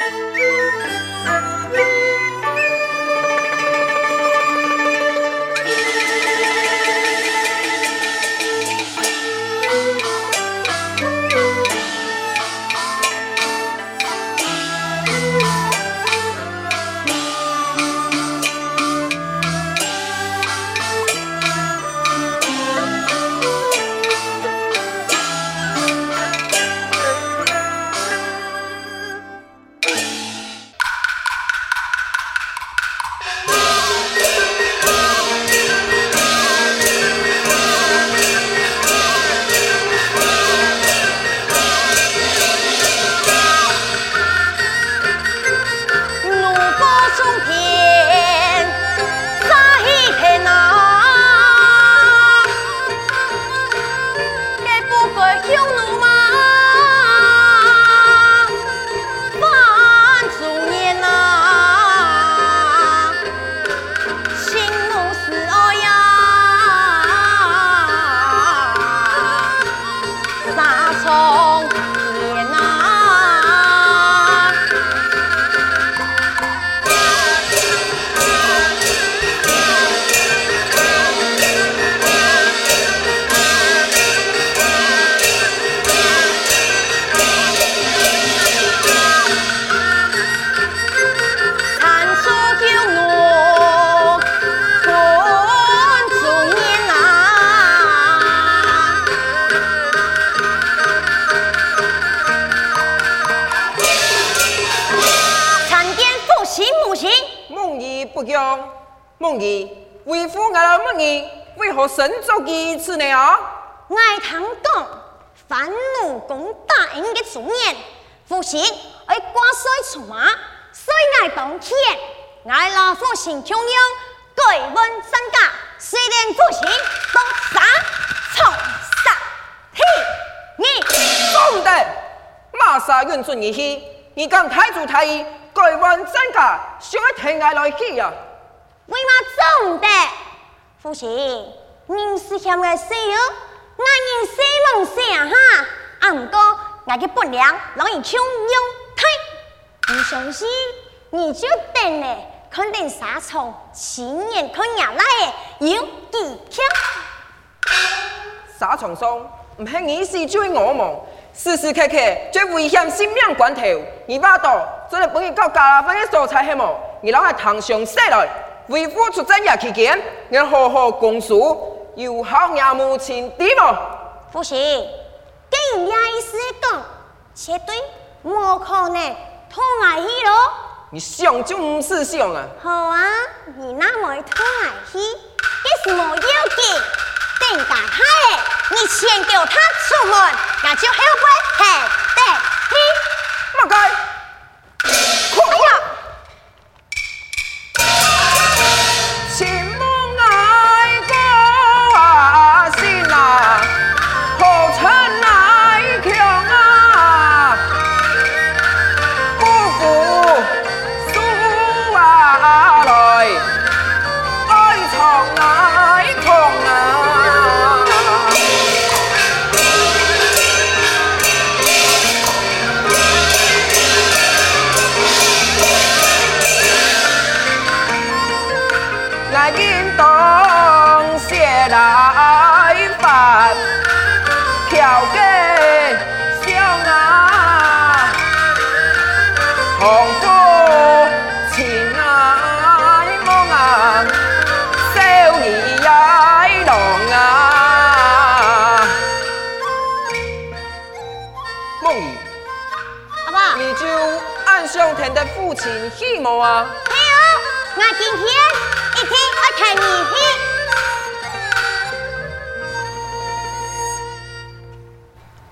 Música 梦儿，为父爱了梦儿，为何生做如此呢？啊！爱堂讲，反奴攻打应该做年，父亲爱挂帅出马，所以爱当天，爱老父亲中央改问三家，虽然父亲都杀从杀替你，总得马上运转而去，你敢太祖太医改问三家，想要听爱来去呀？为嘛总得？父亲，您是嫌我死哦？我人死梦死啊哈！啊唔过，我的本领让你强用退。你相信？你就等嘞，肯定杀虫，亲眼看伢来的有几条？杀虫松，唔系你是追我梦，时时刻刻最危险性命关头，你把刀做嚟帮你搞家分的蔬菜系么？你让我堂上写来。为父出征也期间，要好好供书，有好娘母亲的么？父亲，跟人家意思讲，绝对无可能拖来去咯。你想就唔是想啊？好啊，你那么拖来去，这是冇要紧。等下他，你先叫他出门，那就后悔嘿，戏么啊？嘿哦，我今天一定要看你戏。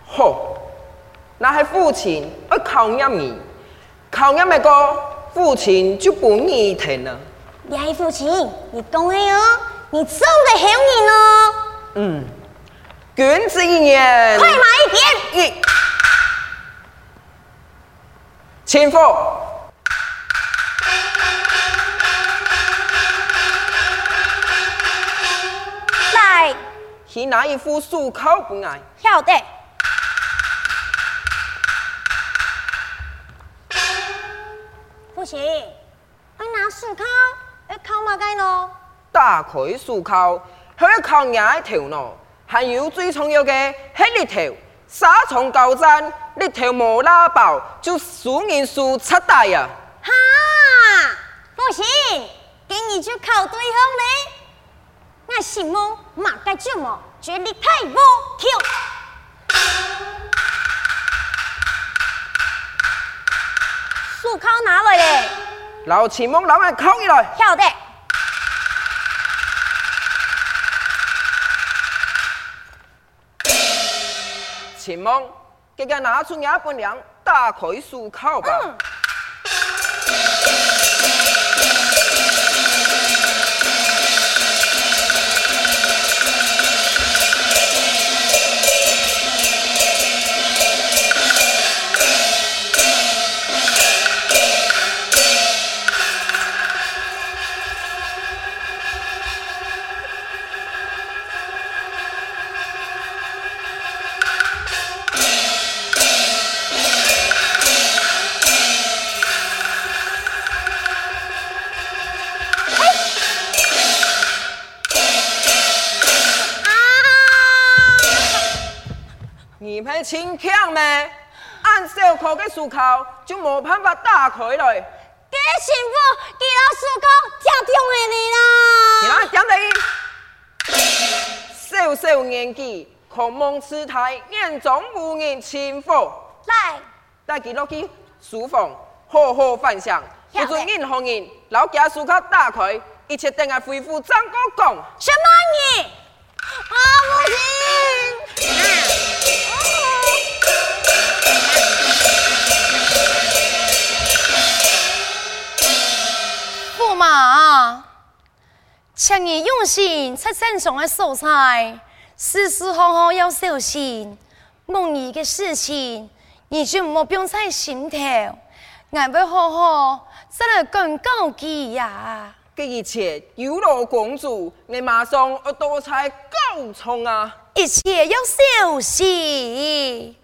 好，那系父亲要考验你，考验那个父亲就不你听了。你系父亲，你讲的哦，你真的好人哦。嗯，君子一言。快慢一点。一，请父。是哪一副漱口不爱？晓得。不行，要拿漱口，要口嘛该喏？打开树烤，还要烤伢的头脑，还有最重要的系日头。沙虫高赞，日头无拉爆，就数人数七大呀！哈，不行，今日就靠对方嘞。我心梦马该怎么，绝力太无巧。树烤拿来嘞？老秦梦老爱烤起来。晓得。秦梦，给个拿出牙本领，打开树口吧。嗯轻巧咩？按小口的思考就没办法打开来。给媳妇，给老树烤加重了你啦！你哪讲的？小小年纪，狂妄痴态，眼中无人轻浮。来，带佢落去书房，好好反省。不准任何人老家树烤打开，一切等下恢复张国讲。什么你？我，不行！请你用心出山上的蔬菜，时时刻刻要小心。梦儿的事情，你就莫放在心头。俺要好好再来讲告记呀。这一切有劳公主，你马上要多采高葱啊！一切要小心。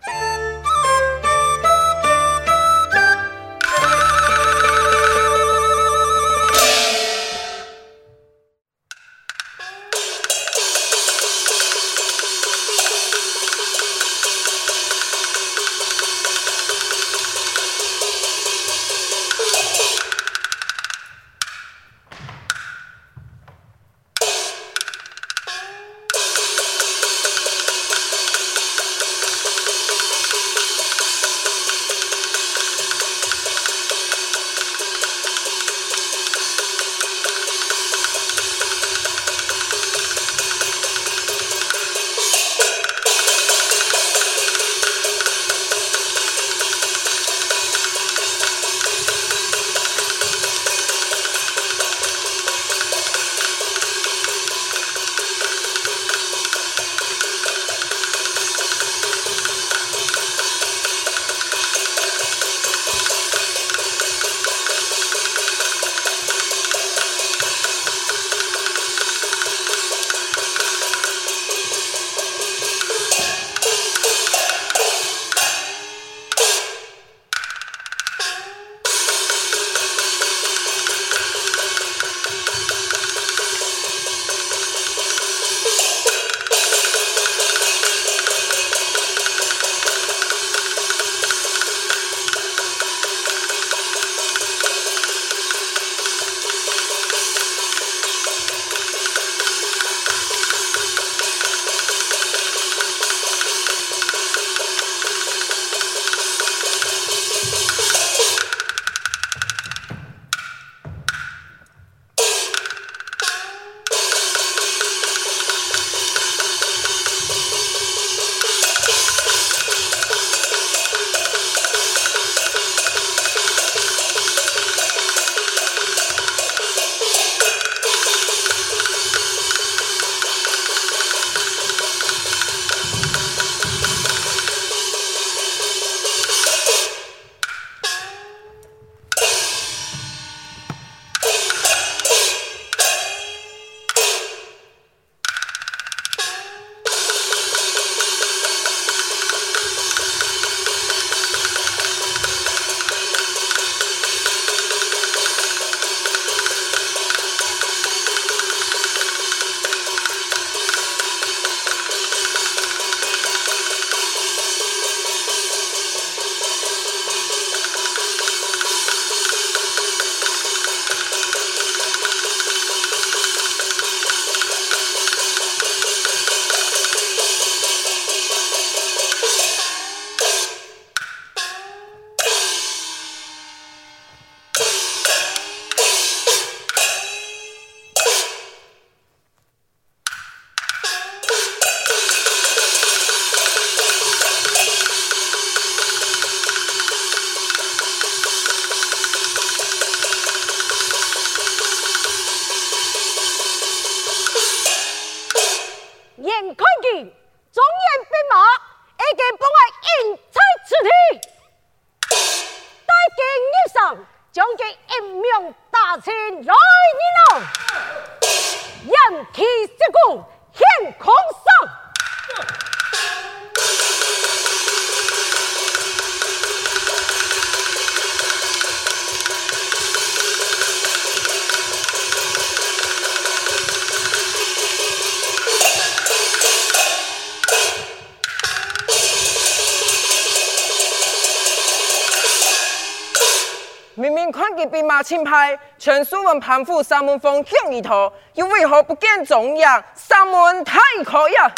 明明看见兵马钦派，全书文盘虎三门峰向一头，又为何不见踪影？三门太可呀！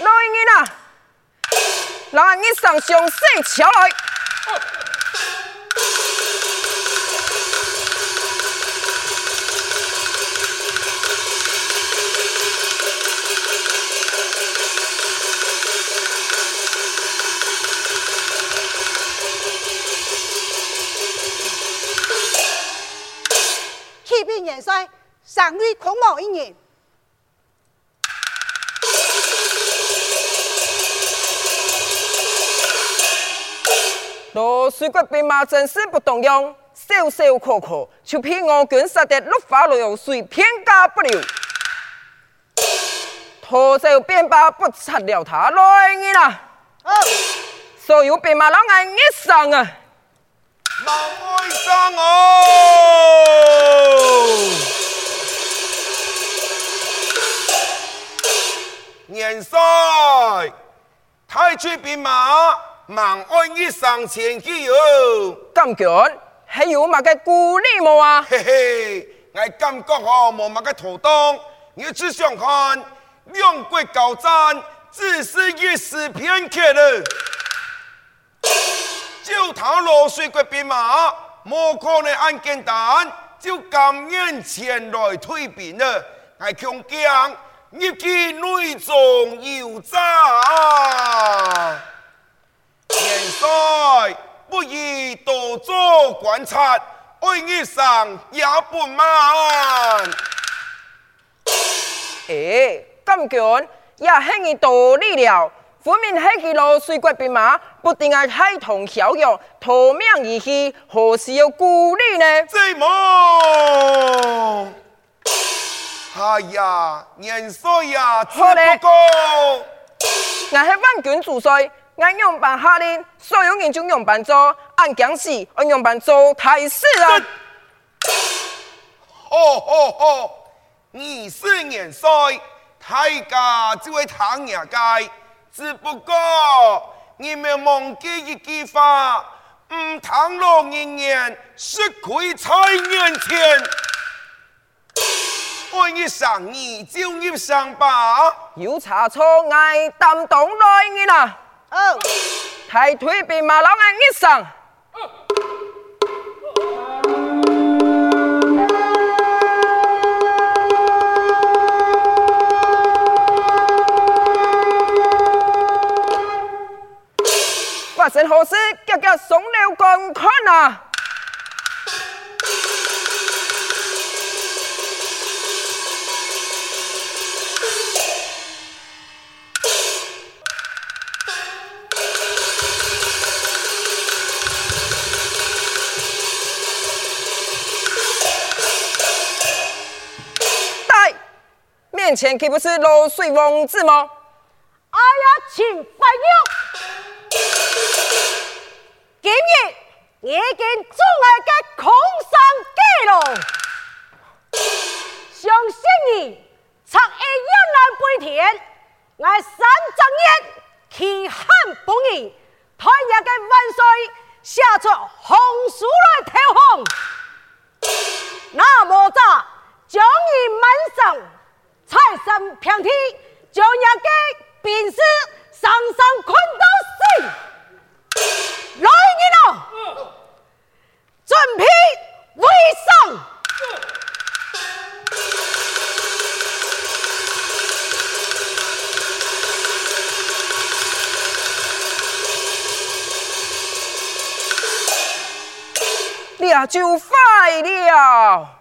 老人啊，来你上详细瞧来。启禀元帅，上尉孔某一人。罗水国兵马真是不动用，小小可可，就凭我军杀得落花流水，片甲不留。拖走便罢，不杀了他来人啊！哦，所有兵马老爱一上啊！老爱上哦！元帅，太去兵马，忙按一上前去哦。感觉还有乜个鼓励么啊？嘿嘿，我感觉哦，冇乜个妥当。你只想看两国交战，只是一时片刻了。就他罗水过兵马，莫可能按简单就甘愿前来退兵了。我强讲，一记内中有诈。现在不宜多做观察，爱义上也不慢。哎，感觉也很有道理了。分明系佢罗水国兵马，不定系太同小勇，逃命而去，何时有顾虑呢？这么，哎呀，元帅呀，只好嘞不过，我系万军主帅，我用办下令，所有人就用办做，按讲时按用办做，太是啊！哦哦哦，你是元帅，大家就会唐人街。只不过你们忘记一句话，唔倘若人言，是亏在眼前。我一上你就一上吧。有差错，爱担当来人啦！哦，太退兵马老爱一上。发生何事？叫叫送了观看啊！面前岂不是罗水王子吗？哎呀，请发言！已经做我嘅空山计了，相信你贼一样难背天，我三正月期限不义，台下嘅万岁下出红书来投降，那么早将你满上财神平天，将人嘅兵士上上困到死。啊！准备围上！了就快了。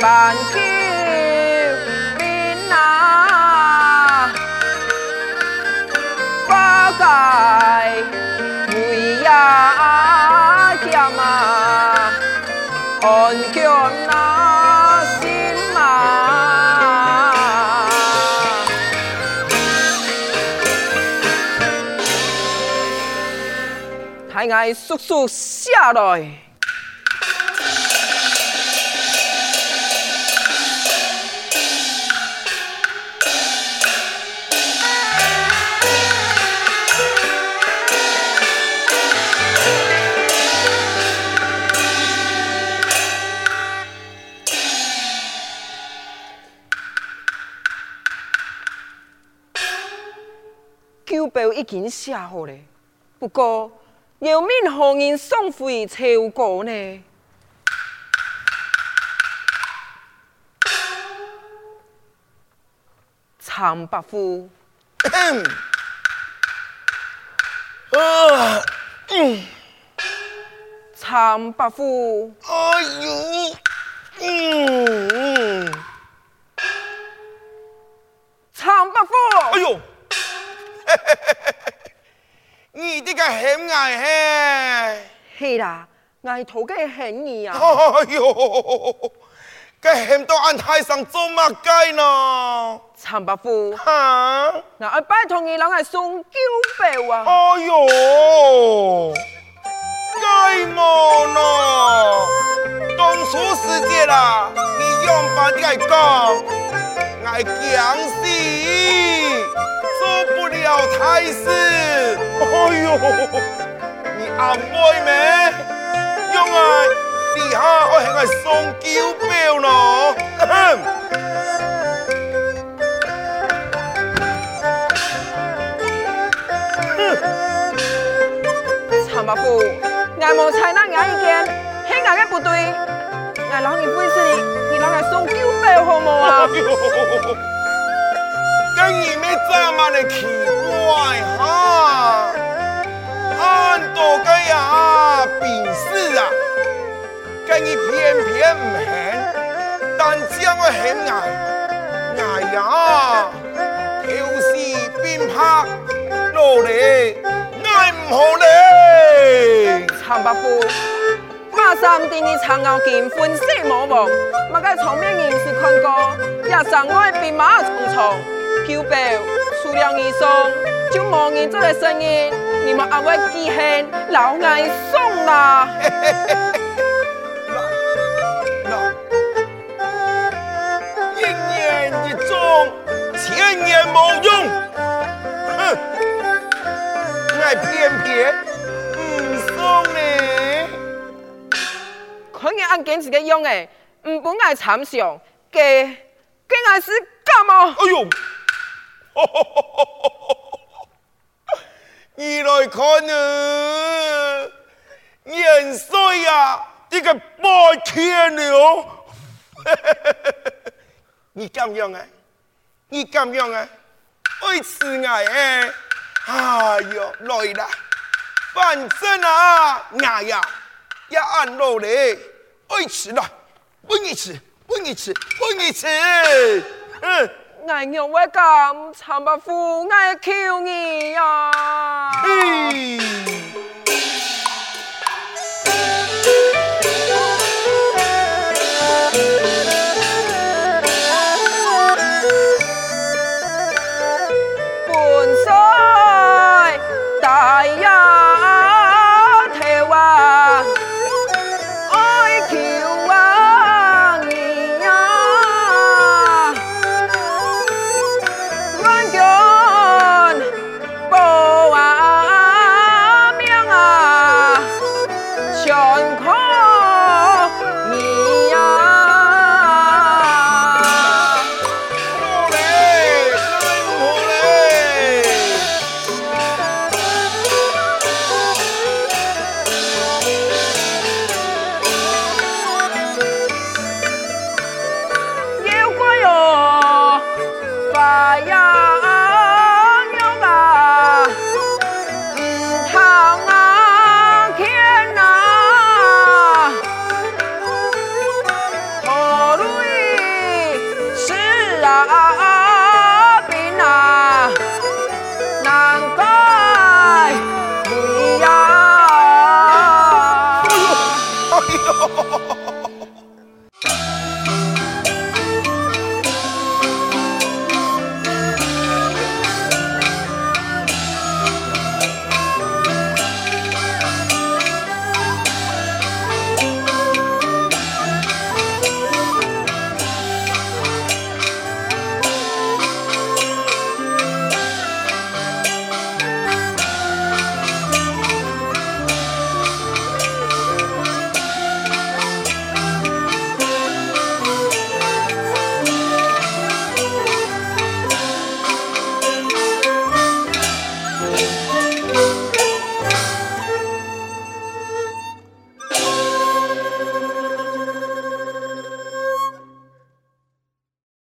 万救命啊！八戒为呀家嘛，安强那心嘛，太爱速速下来。酒标已经写好了，不过姚明何人送回朝歌呢？苍白虎，啊，嗯，苍白虎，哎呦，嗯，个很矮嘿，是 啦，矮头个很你啊。哎呦，这很多安台上做乜鸡呢？陈伯父，哈，那我拜托你，让爱送酒杯啊。哎呦，该么呢？当初时节啦，你用把你个讲，爱讲死。做不了太师，哎呦，你阿妹咩？用啊，底下我系个送酒表咯。苍白虎，俺冇猜那俺一件，系俺个不对，俺老你不会是你，你让俺送酒表好冇啊？跟你们这么的奇怪哈，很多个呀病死啊，跟你偏偏唔肯，但将我很爱，爱呀，有时变怕，落嚟爱唔好嘞。长白夫，马上对你长傲见分色魔王，马个场面你是看过，也上爱兵马重重。酒杯除了你送，就冇人做的生意。你们阿位记恨老爱送啦。那一年一中，千年冇用。哼，爱偏偏唔送呢。可以按坚持的用诶，唔本爱参详，给给俺是干嘛？哎呦！你来看呢，元帅呀，这个白天了，你咁样啊？你咁样啊？爱吃爱哎，哎呦，来啦，反正啊，爱呀，也按落嚟，爱吃啦。分一次，分一次，分一吃。嗯，爱娘我敢参把父爱求你呀、